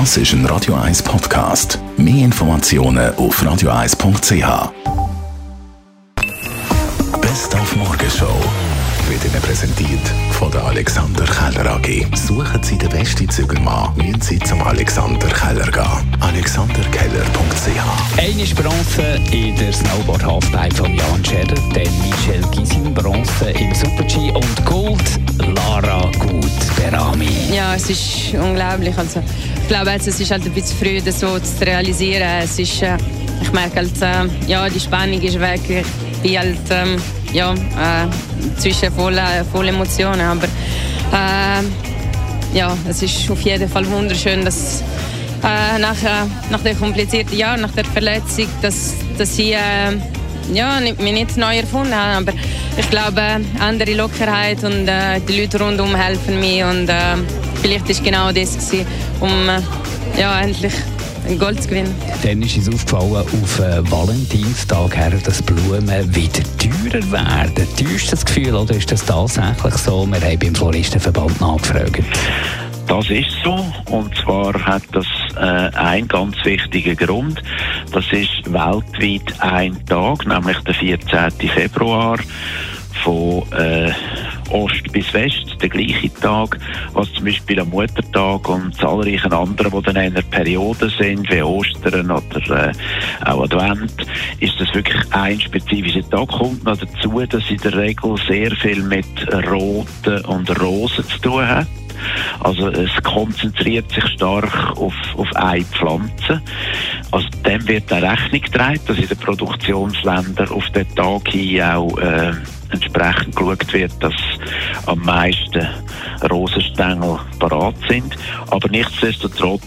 Das ist ein Radio 1 Podcast. Mehr Informationen auf radio1.ch. Best auf Morgenshow wird Ihnen präsentiert von der Alexander Keller AG. Suchen Sie den besten Zügelmann, müssen Sie zum Alexander Keller gehen. AlexanderKeller.ch Eine Bronze in der Snowboard-Halfpipe von Jan Scherrer, dann Michel Gisin, Bronze im Super-G und Gold Lara Berami. Ja, es ist unglaublich. Also, ich glaube, es ist halt ein bisschen früh, das so zu realisieren. Es ist, äh, ich merke halt, äh, ja, die Spannung ist weg. Ich bin halt, ähm, ja, äh, zwischen voller voll Emotionen. Aber äh, ja, es ist auf jeden Fall wunderschön, dass äh, nach, äh, nach dem komplizierten Jahr, nach der Verletzung, dass, dass ich äh, ja, mich nicht neu erfunden habe. Aber ich glaube, andere Lockerheit und äh, die Leute rundherum helfen mir. Und äh, vielleicht ist genau das, gewesen, um äh, ja, endlich Gold zu gewinnen. Dann ist uns aufgefallen, auf äh, Valentinstag her, dass Blumen wieder teurer werden. Täuscht das Gefühl oder ist das tatsächlich so? Wir haben beim Floristenverband nachgefragt. Das ist so. Und zwar hat das äh, einen ganz wichtigen Grund. Das ist weltweit ein Tag, nämlich der 14. Februar von äh, Ost bis West, der gleiche Tag, was zum Beispiel am Muttertag und zahlreichen anderen, die dann in einer Periode sind, wie Ostern oder äh, auch Advent, ist das wirklich ein spezifischer Tag. Kommt noch dazu, dass in der Regel sehr viel mit Roten und Rosen zu tun hat. Also es konzentriert sich stark auf, auf eine Pflanze. Also dem wird auch Rechnung getragen, dass in den Produktionsländern auf den Tag hin auch äh, entsprechend geschaut wird, dass am meisten Rosenstängel parat sind. Aber nichtsdestotrotz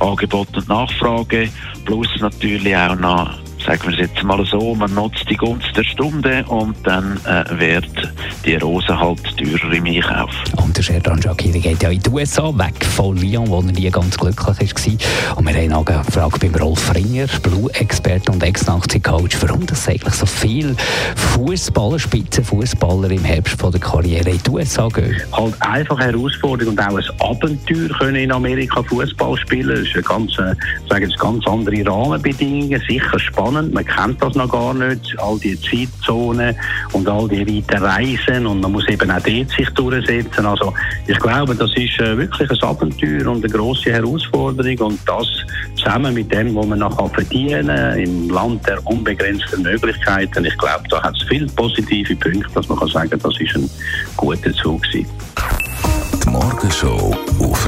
Angebot und Nachfrage plus natürlich auch noch sagen wir es jetzt mal so, man nutzt die Gunst der Stunde und dann äh, wird die Rose halt teurer im Einkauf. Und der Sherdan Shakiri geht ja in die USA, weg von Lyon, wo er nie ganz glücklich war. Und wir haben auch gefragt beim Rolf Ringer, Blue-Experte und Ex-Nazi-Coach, warum das eigentlich so viele Fußballer, Spitzenfußballer im Herbst von der Karriere in die USA gehen. Halt einfach Herausforderung und auch ein Abenteuer können in Amerika Fußball spielen. Das ist eine ganz, äh, sagen ganz andere Rahmenbedingungen, sicher spannend spannend. Man kennt das noch gar nicht, all die Zeitzonen und all die weiten Reisen und man muss eben auch dort sich durchsetzen. Also ich glaube, das ist äh, wirklich ein Abenteuer und eine grosse Herausforderung und das zusammen mit dem, was man noch verdienen kann, im Land der unbegrenzten Möglichkeiten. Ich glaube, da hat es viele positive Punkte, dass man kann sagen, das ist ein guter Zug. Die Morgenshow auf